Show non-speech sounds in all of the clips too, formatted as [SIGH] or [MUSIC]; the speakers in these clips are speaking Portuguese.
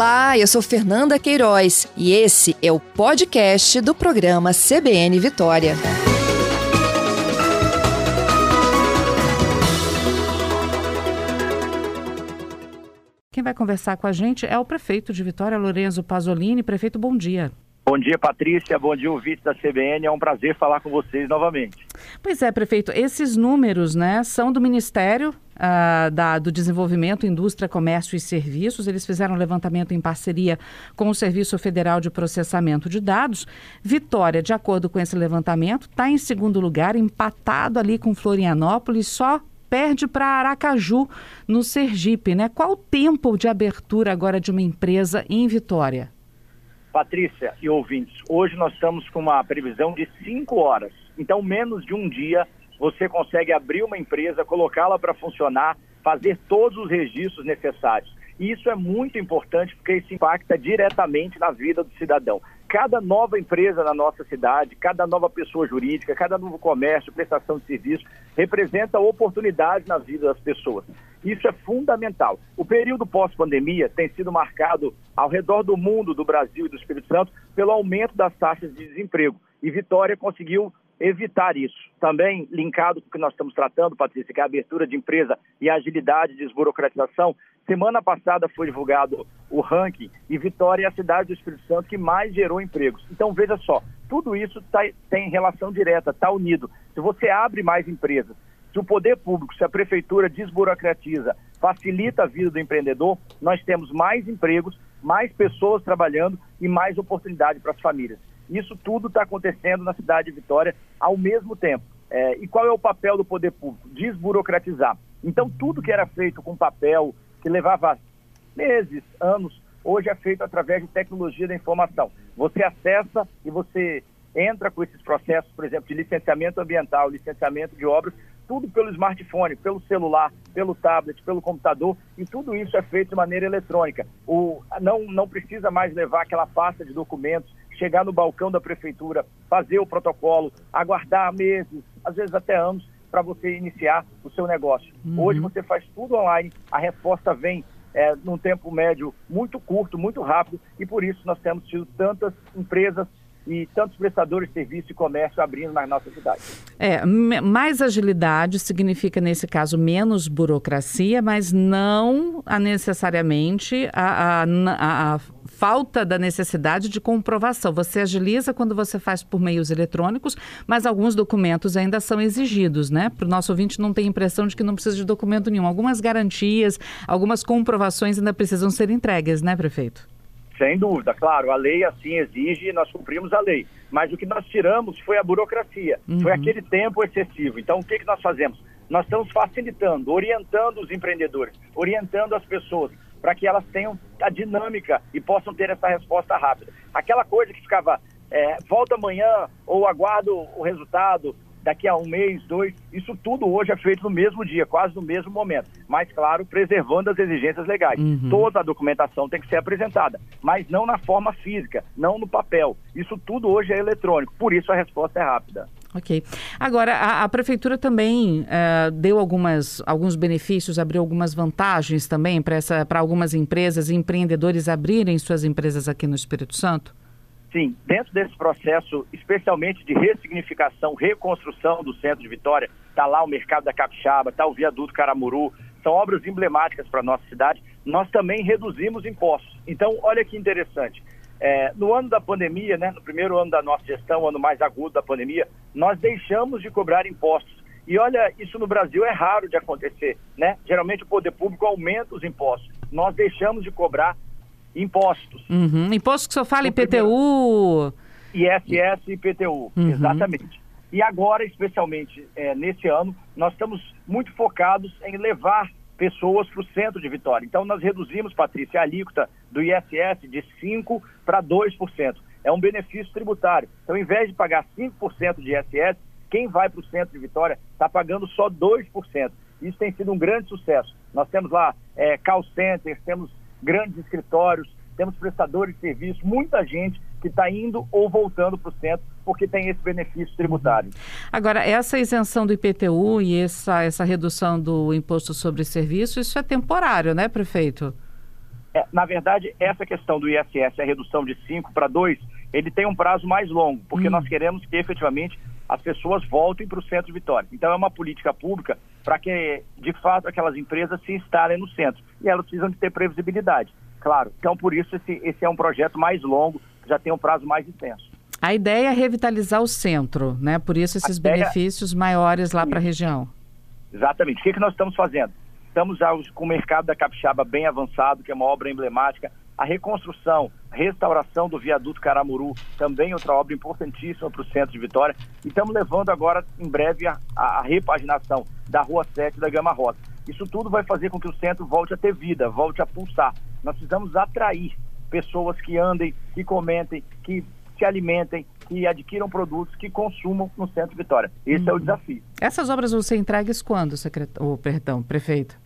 Olá, eu sou Fernanda Queiroz e esse é o podcast do programa CBN Vitória. Quem vai conversar com a gente é o prefeito de Vitória, Lorenzo Pasolini. Prefeito, bom dia. Bom dia, Patrícia. Bom dia, ouvinte da CBN. É um prazer falar com vocês novamente. Pois é, prefeito. Esses números, né, são do Ministério uh, da, do Desenvolvimento, Indústria, Comércio e Serviços. Eles fizeram um levantamento em parceria com o Serviço Federal de Processamento de Dados. Vitória, de acordo com esse levantamento, está em segundo lugar, empatado ali com Florianópolis, só perde para Aracaju, no Sergipe, né? Qual o tempo de abertura agora de uma empresa em Vitória? Patrícia e ouvintes, hoje nós estamos com uma previsão de cinco horas. Então, menos de um dia, você consegue abrir uma empresa, colocá-la para funcionar, fazer todos os registros necessários. E isso é muito importante porque isso impacta diretamente na vida do cidadão. Cada nova empresa na nossa cidade, cada nova pessoa jurídica, cada novo comércio, prestação de serviço, representa oportunidade na vida das pessoas. Isso é fundamental. O período pós-pandemia tem sido marcado ao redor do mundo, do Brasil e do Espírito Santo, pelo aumento das taxas de desemprego. E Vitória conseguiu evitar isso. Também linkado com o que nós estamos tratando, Patrícia, que é a abertura de empresa e a agilidade de desburocratização. Semana passada foi divulgado o ranking e Vitória é a cidade do Espírito Santo que mais gerou empregos. Então veja só, tudo isso tá, tem relação direta, está unido. Se você abre mais empresas, se o poder público, se a prefeitura desburocratiza, facilita a vida do empreendedor, nós temos mais empregos, mais pessoas trabalhando e mais oportunidade para as famílias. Isso tudo está acontecendo na cidade de Vitória ao mesmo tempo. É, e qual é o papel do poder público? Desburocratizar. Então, tudo que era feito com papel, que levava meses, anos, hoje é feito através de tecnologia da informação. Você acessa e você entra com esses processos, por exemplo, de licenciamento ambiental, licenciamento de obras, tudo pelo smartphone, pelo celular, pelo tablet, pelo computador, e tudo isso é feito de maneira eletrônica. O, não, não precisa mais levar aquela pasta de documentos chegar no balcão da prefeitura, fazer o protocolo, aguardar meses, às vezes até anos, para você iniciar o seu negócio. Uhum. Hoje você faz tudo online, a resposta vem é, num tempo médio muito curto, muito rápido, e por isso nós temos tido tantas empresas e tantos prestadores de serviço e comércio abrindo na nossa cidade. É, mais agilidade significa, nesse caso, menos burocracia, mas não a necessariamente a, a, a, falta da necessidade de comprovação. Você agiliza quando você faz por meios eletrônicos, mas alguns documentos ainda são exigidos, né? Para o nosso ouvinte não ter impressão de que não precisa de documento nenhum. Algumas garantias, algumas comprovações ainda precisam ser entregues, né, prefeito? Sem dúvida, claro, a lei assim exige e nós cumprimos a lei. Mas o que nós tiramos foi a burocracia, uhum. foi aquele tempo excessivo. Então, o que, que nós fazemos? Nós estamos facilitando, orientando os empreendedores, orientando as pessoas para que elas tenham a dinâmica e possam ter essa resposta rápida. Aquela coisa que ficava, é, volta amanhã ou aguardo o resultado, daqui a um mês, dois, isso tudo hoje é feito no mesmo dia, quase no mesmo momento. Mas, claro, preservando as exigências legais. Uhum. Toda a documentação tem que ser apresentada, mas não na forma física, não no papel. Isso tudo hoje é eletrônico, por isso a resposta é rápida. Ok. Agora, a, a prefeitura também uh, deu algumas, alguns benefícios, abriu algumas vantagens também para algumas empresas e empreendedores abrirem suas empresas aqui no Espírito Santo? Sim, dentro desse processo, especialmente de ressignificação, reconstrução do centro de Vitória, está lá o Mercado da Capixaba, está o Viaduto Caramuru, são obras emblemáticas para a nossa cidade. Nós também reduzimos impostos. Então, olha que interessante. É, no ano da pandemia, né, no primeiro ano da nossa gestão, ano mais agudo da pandemia, nós deixamos de cobrar impostos. E olha, isso no Brasil é raro de acontecer, né? Geralmente o poder público aumenta os impostos. Nós deixamos de cobrar impostos. Uhum. Imposto que o senhor fala, IPTU? ISS e IPTU, uhum. exatamente. E agora, especialmente é, nesse ano, nós estamos muito focados em levar pessoas para o centro de Vitória. Então, nós reduzimos, Patrícia, a alíquota do ISS de 5% para 2%. É um benefício tributário. Então, em vez de pagar 5% de ISS, quem vai para o centro de Vitória está pagando só 2%. Isso tem sido um grande sucesso. Nós temos lá é, call centers, temos grandes escritórios, temos prestadores de serviço, muita gente que está indo ou voltando para o centro porque tem esse benefício tributário. Agora, essa isenção do IPTU e essa, essa redução do imposto sobre serviço, isso é temporário, né, prefeito? É, na verdade, essa questão do ISS, a redução de 5 para 2, ele tem um prazo mais longo, porque hum. nós queremos que efetivamente as pessoas voltem para o centro de Vitória. Então é uma política pública para que, de fato, aquelas empresas se instalem no centro. E elas precisam de ter previsibilidade, claro. Então, por isso, esse, esse é um projeto mais longo, já tem um prazo mais intenso. A ideia é revitalizar o centro, né? Por isso esses benefícios maiores lá para a região. Exatamente. O que, que nós estamos fazendo? Estamos já com o mercado da Capixaba bem avançado, que é uma obra emblemática. A reconstrução, restauração do viaduto Caramuru, também outra obra importantíssima para o centro de Vitória. E estamos levando agora, em breve, a, a repaginação da Rua 7 da Gama Rosa. Isso tudo vai fazer com que o centro volte a ter vida, volte a pulsar. Nós precisamos atrair pessoas que andem, que comentem, que se alimentem, que adquiram produtos, que consumam no centro de Vitória. Esse uhum. é o uhum. desafio. Essas obras vão ser entregues quando, secret... oh, perdão, prefeito?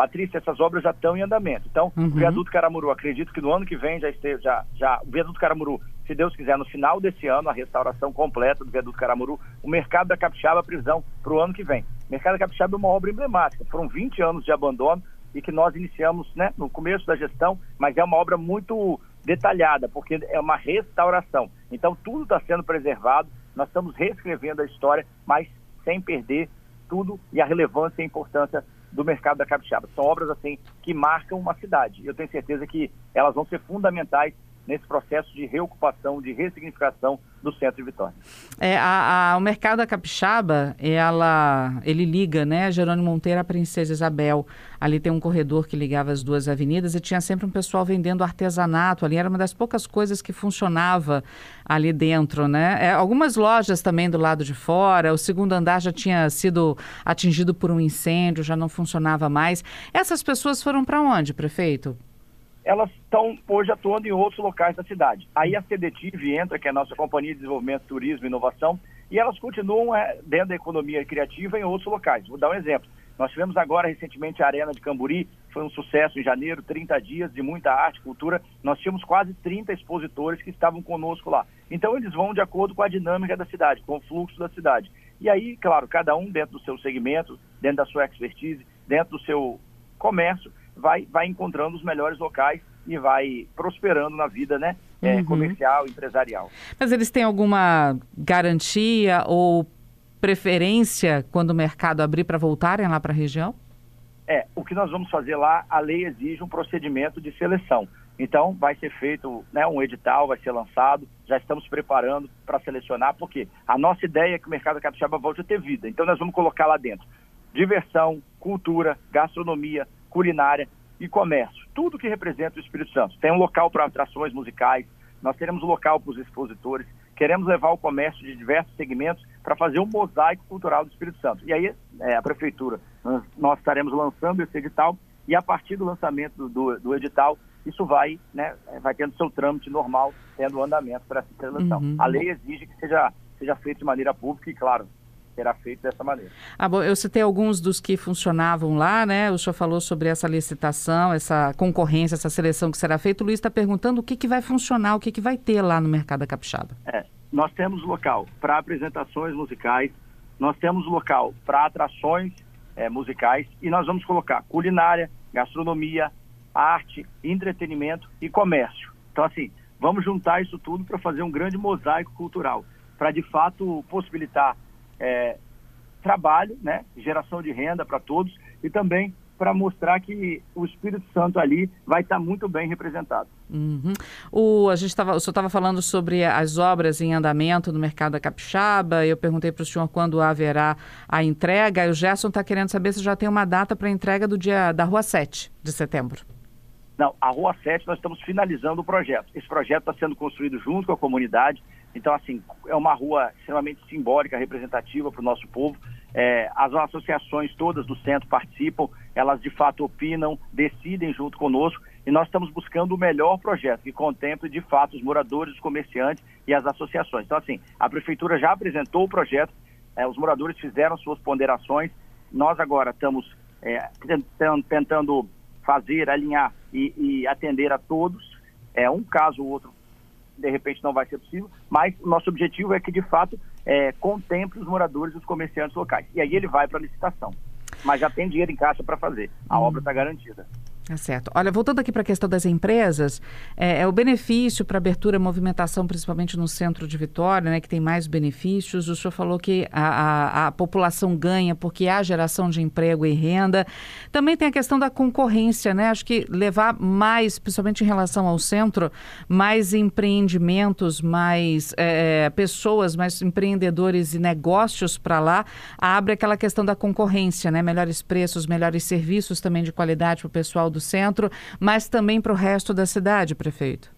Patrícia, essas obras já estão em andamento. Então, uhum. o viaduto Caramuru, acredito que no ano que vem já esteja, já, já, o viaduto Caramuru, se Deus quiser, no final desse ano, a restauração completa do viaduto Caramuru, o mercado da Capixaba, a prisão para o ano que vem. O mercado da Capixaba é uma obra emblemática. Foram 20 anos de abandono e que nós iniciamos né, no começo da gestão, mas é uma obra muito detalhada, porque é uma restauração. Então, tudo está sendo preservado, nós estamos reescrevendo a história, mas sem perder tudo e a relevância e a importância do mercado da capixaba. São obras assim que marcam uma cidade. Eu tenho certeza que elas vão ser fundamentais nesse processo de reocupação, de ressignificação do centro de Vitória. É, a, a, o mercado da Capixaba, ela, ele liga, né, Jerônimo Monteiro à Princesa Isabel. Ali tem um corredor que ligava as duas avenidas e tinha sempre um pessoal vendendo artesanato ali. Era uma das poucas coisas que funcionava ali dentro, né? É, algumas lojas também do lado de fora. O segundo andar já tinha sido atingido por um incêndio, já não funcionava mais. Essas pessoas foram para onde, prefeito? Elas estão hoje atuando em outros locais da cidade. Aí a CDTIV entra, que é a nossa Companhia de Desenvolvimento, Turismo e Inovação, e elas continuam é, dentro da economia criativa em outros locais. Vou dar um exemplo. Nós tivemos agora recentemente a Arena de Camburi, foi um sucesso em janeiro, 30 dias de muita arte, cultura. Nós tínhamos quase 30 expositores que estavam conosco lá. Então eles vão de acordo com a dinâmica da cidade, com o fluxo da cidade. E aí, claro, cada um dentro do seu segmento, dentro da sua expertise, dentro do seu comércio, vai, vai encontrando os melhores locais e vai prosperando na vida, né? É, uhum. comercial, empresarial. Mas eles têm alguma garantia ou preferência quando o mercado abrir para voltarem lá para a região? É, o que nós vamos fazer lá, a lei exige um procedimento de seleção. Então, vai ser feito né, um edital, vai ser lançado, já estamos preparando para selecionar, porque a nossa ideia é que o mercado capixaba volte a ter vida. Então, nós vamos colocar lá dentro diversão, cultura, gastronomia, culinária e comércio. Tudo que representa o Espírito Santo. Tem um local para atrações musicais, nós teremos um local para os expositores, queremos levar o comércio de diversos segmentos para fazer um mosaico cultural do Espírito Santo. E aí, é, a prefeitura, nós, nós, estaremos lançando esse edital e a partir do lançamento do, do, do edital, isso vai, né, vai tendo seu trâmite normal, tendo andamento para essa seleção. Uhum. A lei exige que seja, seja feito de maneira pública e, claro, será feito dessa maneira. Ah, bom, eu citei alguns dos que funcionavam lá, né? O senhor falou sobre essa licitação, essa concorrência, essa seleção que será feita. O Luiz está perguntando o que, que vai funcionar, o que, que vai ter lá no Mercado da Capixaba. É, nós temos local para apresentações musicais, nós temos local para atrações é, musicais e nós vamos colocar culinária, gastronomia, arte, entretenimento e comércio. Então, assim, vamos juntar isso tudo para fazer um grande mosaico cultural, para de fato possibilitar é, trabalho, né, geração de renda para todos e também para mostrar que o Espírito Santo ali vai estar tá muito bem representado. Uhum. O, a gente tava, o senhor estava falando sobre as obras em andamento no mercado da Capixaba. Eu perguntei para o senhor quando haverá a entrega. E o Gerson está querendo saber se já tem uma data para a entrega do dia da Rua 7 de setembro. Não, a Rua 7 nós estamos finalizando o projeto. Esse projeto está sendo construído junto com a comunidade. Então, assim, é uma rua extremamente simbólica, representativa para o nosso povo. É, as associações todas do centro participam, elas de fato opinam, decidem junto conosco e nós estamos buscando o melhor projeto que contemple de fato os moradores, os comerciantes e as associações. Então, assim, a prefeitura já apresentou o projeto, é, os moradores fizeram suas ponderações, nós agora estamos é, tentando fazer, alinhar e, e atender a todos. É, um caso ou outro de repente não vai ser possível, mas o nosso objetivo é que, de fato, é, contemple os moradores e os comerciantes locais. E aí ele vai para a licitação. Mas já tem dinheiro em caixa para fazer. A hum. obra está garantida. Tá certo. Olha, voltando aqui para a questão das empresas, é, é o benefício para abertura e movimentação, principalmente no centro de Vitória, né, que tem mais benefícios. O senhor falou que a, a, a, população ganha porque há geração de emprego e renda. Também tem a questão da concorrência, né? Acho que levar mais, principalmente em relação ao centro, mais empreendimentos, mais é, é pessoas, mais empreendedores e negócios para lá, abre aquela questão da concorrência, né? Melhores preços, melhores serviços também de qualidade para o pessoal do do centro, mas também para o resto da cidade, prefeito.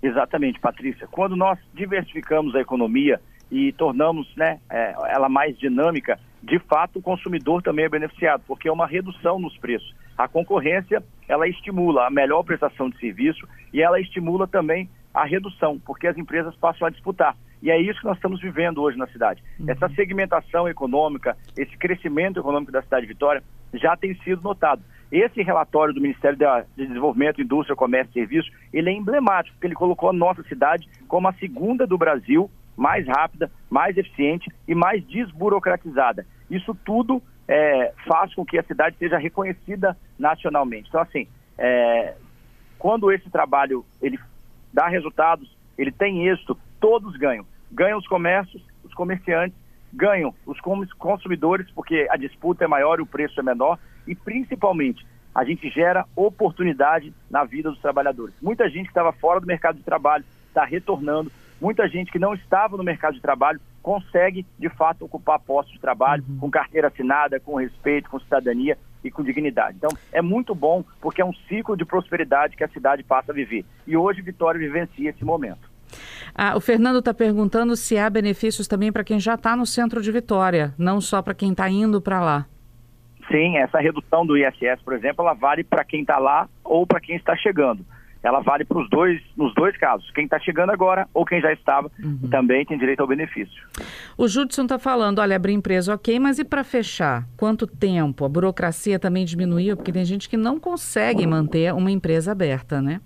Exatamente, Patrícia. Quando nós diversificamos a economia e tornamos né, é, ela mais dinâmica, de fato o consumidor também é beneficiado, porque é uma redução nos preços. A concorrência, ela estimula a melhor prestação de serviço e ela estimula também a redução, porque as empresas passam a disputar. E é isso que nós estamos vivendo hoje na cidade. Uhum. Essa segmentação econômica, esse crescimento econômico da cidade de Vitória já tem sido notado. Esse relatório do Ministério de Desenvolvimento, Indústria, Comércio e Serviços, ele é emblemático, porque ele colocou a nossa cidade como a segunda do Brasil, mais rápida, mais eficiente e mais desburocratizada. Isso tudo é, faz com que a cidade seja reconhecida nacionalmente. Então, assim, é, quando esse trabalho ele dá resultados, ele tem êxito, todos ganham. Ganham os comércios, os comerciantes, ganham os consumidores, porque a disputa é maior e o preço é menor, e principalmente a gente gera oportunidade na vida dos trabalhadores. Muita gente que estava fora do mercado de trabalho está retornando, muita gente que não estava no mercado de trabalho consegue de fato ocupar postos de trabalho uhum. com carteira assinada, com respeito, com cidadania e com dignidade. Então, é muito bom porque é um ciclo de prosperidade que a cidade passa a viver. E hoje Vitória vivencia esse momento. Ah, o Fernando está perguntando se há benefícios também para quem já está no centro de Vitória, não só para quem está indo para lá. Sim, essa redução do ISS, por exemplo, ela vale para quem está lá ou para quem está chegando. Ela vale para os dois, nos dois casos. Quem está chegando agora ou quem já estava uhum. também tem direito ao benefício. O Judson está falando, olha, abrir empresa, ok, mas e para fechar? Quanto tempo? A burocracia também diminuiu? Porque tem gente que não consegue manter uma empresa aberta, né?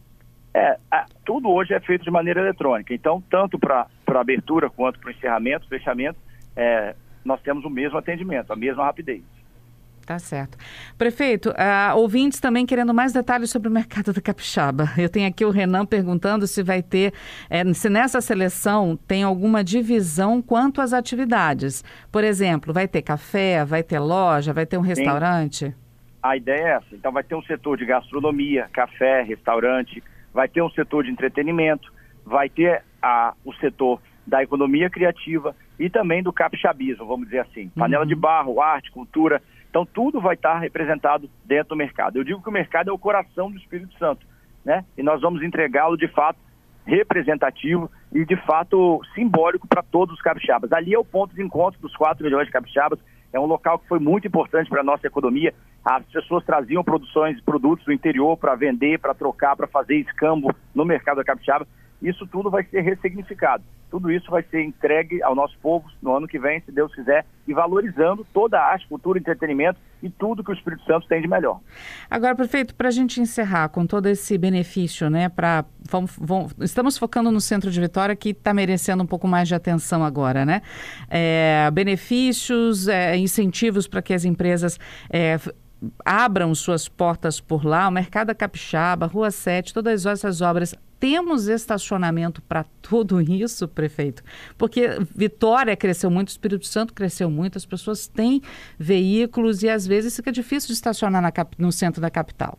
É, tudo hoje é feito de maneira eletrônica. Então, tanto para abertura quanto para encerramento, fechamento, é, nós temos o mesmo atendimento, a mesma rapidez. Tá certo. Prefeito, uh, ouvintes também querendo mais detalhes sobre o mercado da capixaba. Eu tenho aqui o Renan perguntando se vai ter, é, se nessa seleção tem alguma divisão quanto às atividades. Por exemplo, vai ter café, vai ter loja, vai ter um restaurante? Sim. A ideia é essa. Então vai ter um setor de gastronomia, café, restaurante, vai ter um setor de entretenimento, vai ter a, o setor da economia criativa e também do capixabismo, vamos dizer assim. Panela uhum. de barro, arte, cultura. Então, tudo vai estar representado dentro do mercado. Eu digo que o mercado é o coração do Espírito Santo, né? E nós vamos entregá-lo de fato representativo e de fato simbólico para todos os capixabas. Ali é o ponto de encontro dos 4 milhões de capixabas. É um local que foi muito importante para a nossa economia. As pessoas traziam produções, produtos do interior para vender, para trocar, para fazer escambo no mercado da capixaba. Isso tudo vai ser ressignificado. Tudo isso vai ser entregue ao nosso povo no ano que vem, se Deus quiser, e valorizando toda a arte, cultura, entretenimento e tudo que o Espírito Santo tem de melhor. Agora, prefeito, para a gente encerrar com todo esse benefício, né? Para estamos focando no centro de Vitória que está merecendo um pouco mais de atenção agora, né? É, benefícios, é, incentivos para que as empresas é, abram suas portas por lá, o Mercado Capixaba, Rua 7, todas essas obras. Temos estacionamento para tudo isso, prefeito? Porque Vitória cresceu muito, Espírito Santo cresceu muito, as pessoas têm veículos e às vezes fica difícil de estacionar na, no centro da capital.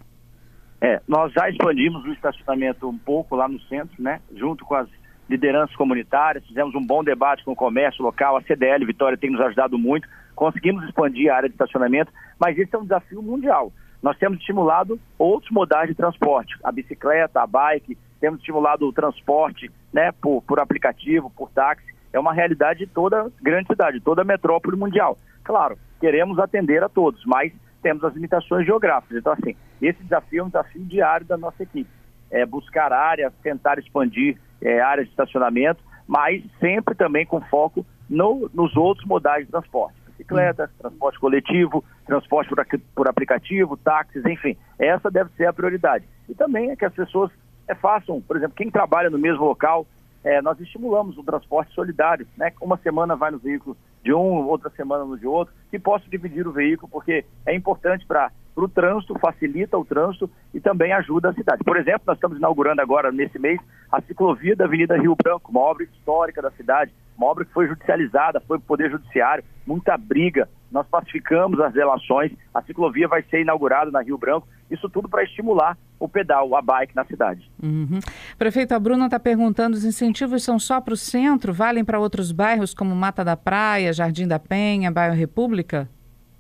É, nós já expandimos o estacionamento um pouco lá no centro, né? Junto com as lideranças comunitárias, fizemos um bom debate com o comércio local, a CDL Vitória tem nos ajudado muito, conseguimos expandir a área de estacionamento, mas esse é um desafio mundial. Nós temos estimulado outros modais de transporte, a bicicleta, a bike, temos estimulado o transporte né, por, por aplicativo, por táxi. É uma realidade de toda grande cidade, toda metrópole mundial. Claro, queremos atender a todos, mas temos as limitações geográficas. Então, assim, esse desafio é um desafio diário da nossa equipe. É buscar áreas, tentar expandir é, áreas de estacionamento, mas sempre também com foco no, nos outros modais de transporte. Bicicleta, hum. transporte coletivo, transporte por, por aplicativo, táxis, enfim. Essa deve ser a prioridade. E também é que as pessoas é, façam, por exemplo, quem trabalha no mesmo local, é, nós estimulamos o transporte solidário, né? Uma semana vai no veículo de um, outra semana no de outro, que possa dividir o veículo, porque é importante para o trânsito, facilita o trânsito e também ajuda a cidade. Por exemplo, nós estamos inaugurando agora, nesse mês, a ciclovia da Avenida Rio Branco, uma obra histórica da cidade, uma obra que foi judicializada, foi para o Poder Judiciário, muita briga, nós pacificamos as relações, a ciclovia vai ser inaugurada na Rio Branco, isso tudo para estimular o pedal, a bike na cidade. Uhum. Prefeito, a Bruna está perguntando, os incentivos são só para o centro, valem para outros bairros como Mata da Praia, Jardim da Penha, Bairro República?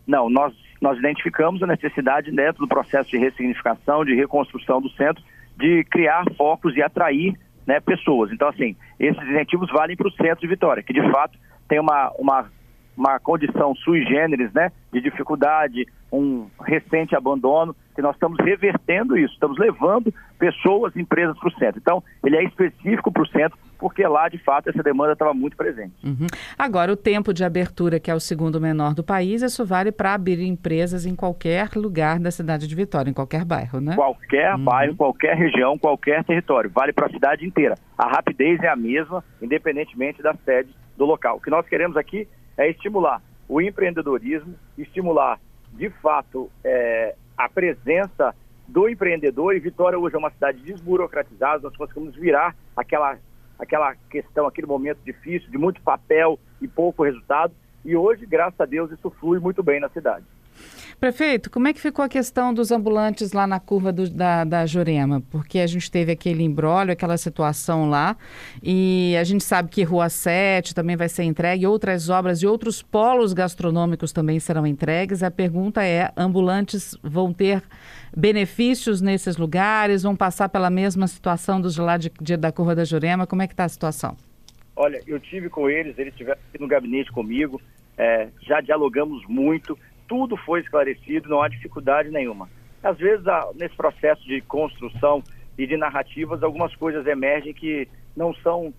Não, nós nós identificamos a necessidade dentro do processo de ressignificação, de reconstrução do centro, de criar focos e atrair né, pessoas. Então, assim, esses incentivos valem para o centro de Vitória, que de fato tem uma, uma, uma condição sui generis, né, de dificuldade, um recente abandono, que nós estamos revertendo isso, estamos levando pessoas, empresas para o centro. Então, ele é específico para o centro, porque lá, de fato, essa demanda estava muito presente. Uhum. Agora, o tempo de abertura, que é o segundo menor do país, isso vale para abrir empresas em qualquer lugar da cidade de Vitória, em qualquer bairro, né? Qualquer uhum. bairro, qualquer região, qualquer território. Vale para a cidade inteira. A rapidez é a mesma, independentemente da sede do local. O que nós queremos aqui é estimular o empreendedorismo, estimular, de fato, é, a presença do empreendedor. E Vitória hoje é uma cidade desburocratizada, nós conseguimos virar aquela aquela questão, aquele momento difícil, de muito papel e pouco resultado. E hoje, graças a Deus, isso flui muito bem na cidade. Prefeito, como é que ficou a questão dos ambulantes lá na curva do, da, da Jurema? Porque a gente teve aquele embrólio, aquela situação lá, e a gente sabe que Rua 7 também vai ser entregue, outras obras e outros polos gastronômicos também serão entregues. A pergunta é: ambulantes vão ter benefícios nesses lugares? Vão passar pela mesma situação dos lá de, de, da curva da Jurema? Como é que está a situação? Olha, eu tive com eles, eles estiveram aqui no gabinete comigo, é, já dialogamos muito tudo foi esclarecido, não há dificuldade nenhuma. Às vezes, nesse processo de construção e de narrativas, algumas coisas emergem que não são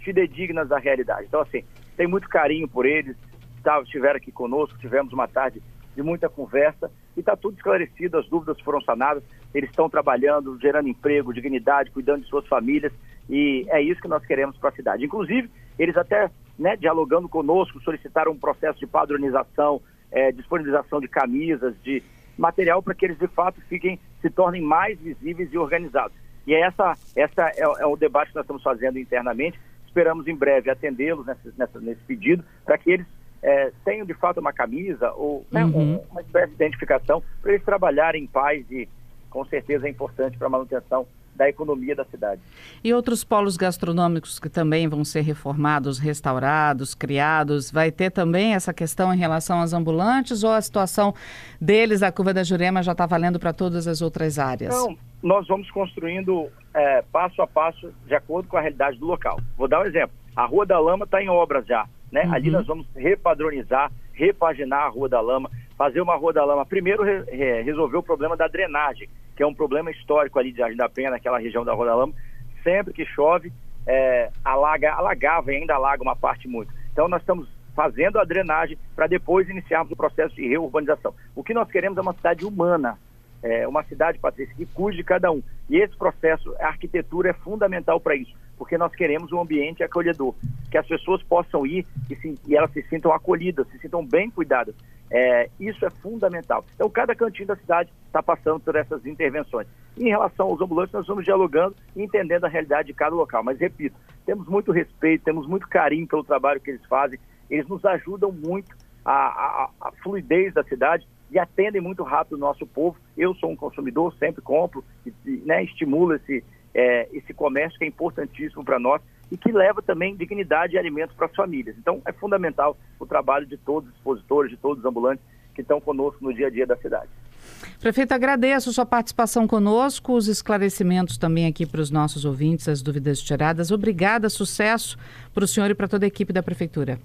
fidedignas à realidade. Então, assim, tem muito carinho por eles, tá, estiveram aqui conosco, tivemos uma tarde de muita conversa e está tudo esclarecido, as dúvidas foram sanadas, eles estão trabalhando, gerando emprego, dignidade, cuidando de suas famílias e é isso que nós queremos para a cidade. Inclusive, eles até, né, dialogando conosco, solicitaram um processo de padronização, é, disponibilização de camisas, de material para que eles de fato fiquem, se tornem mais visíveis e organizados. E é essa, essa é, é o debate que nós estamos fazendo internamente. Esperamos em breve atendê-los nesse, nesse pedido para que eles é, tenham de fato uma camisa ou né, uhum. uma espécie de identificação para eles trabalharem em paz e com certeza é importante para a manutenção da economia da cidade. E outros polos gastronômicos que também vão ser reformados, restaurados, criados, vai ter também essa questão em relação aos ambulantes ou a situação deles, a curva da Jurema, já está valendo para todas as outras áreas? Não, nós vamos construindo é, passo a passo de acordo com a realidade do local. Vou dar um exemplo. A Rua da Lama está em obras já. Né? Uhum. Ali nós vamos repadronizar, repaginar a Rua da Lama, fazer uma Rua da Lama. Primeiro, re, resolver o problema da drenagem que é um problema histórico ali de Jardim da Penha, naquela região da Rua da Lama. Sempre que chove, é, alaga, alagava e ainda alaga uma parte muito. Então nós estamos fazendo a drenagem para depois iniciarmos o processo de reurbanização. O que nós queremos é uma cidade humana, é, uma cidade, Patrícia, que cuide de cada um. E esse processo, a arquitetura é fundamental para isso, porque nós queremos um ambiente acolhedor, que as pessoas possam ir e, se, e elas se sintam acolhidas, se sintam bem cuidadas. É, isso é fundamental. Então, cada cantinho da cidade está passando por essas intervenções. Em relação aos ambulantes, nós estamos dialogando e entendendo a realidade de cada local. Mas, repito, temos muito respeito, temos muito carinho pelo trabalho que eles fazem. Eles nos ajudam muito a, a, a fluidez da cidade e atendem muito rápido o nosso povo. Eu sou um consumidor, sempre compro e, né, estimulo esse, é, esse comércio que é importantíssimo para nós e que leva também dignidade e alimentos para as famílias. Então, é fundamental o trabalho de todos os expositores, de todos os ambulantes que estão conosco no dia a dia da cidade. Prefeito, agradeço sua participação conosco, os esclarecimentos também aqui para os nossos ouvintes, as dúvidas tiradas. Obrigada, sucesso para o senhor e para toda a equipe da Prefeitura.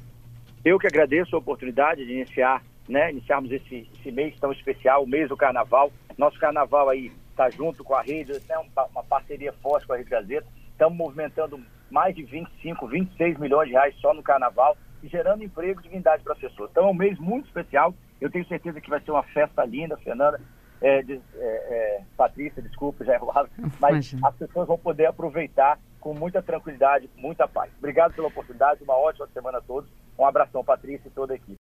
Eu que agradeço a oportunidade de iniciar, né, iniciarmos esse, esse mês tão especial, o mês do Carnaval. Nosso Carnaval aí está junto com a rede, né, uma, uma parceria forte com a Rede Gazeta. Estamos movimentando mais de 25, 26 milhões de reais só no carnaval e gerando emprego e dignidade para as pessoas. Então é um mês muito especial. Eu tenho certeza que vai ser uma festa linda, Fernanda. É, de, é, é, Patrícia, desculpa, já é errado, [LAUGHS] mas Imagina. as pessoas vão poder aproveitar com muita tranquilidade, muita paz. Obrigado pela oportunidade, uma ótima semana a todos. Um abração, Patrícia e toda a equipe.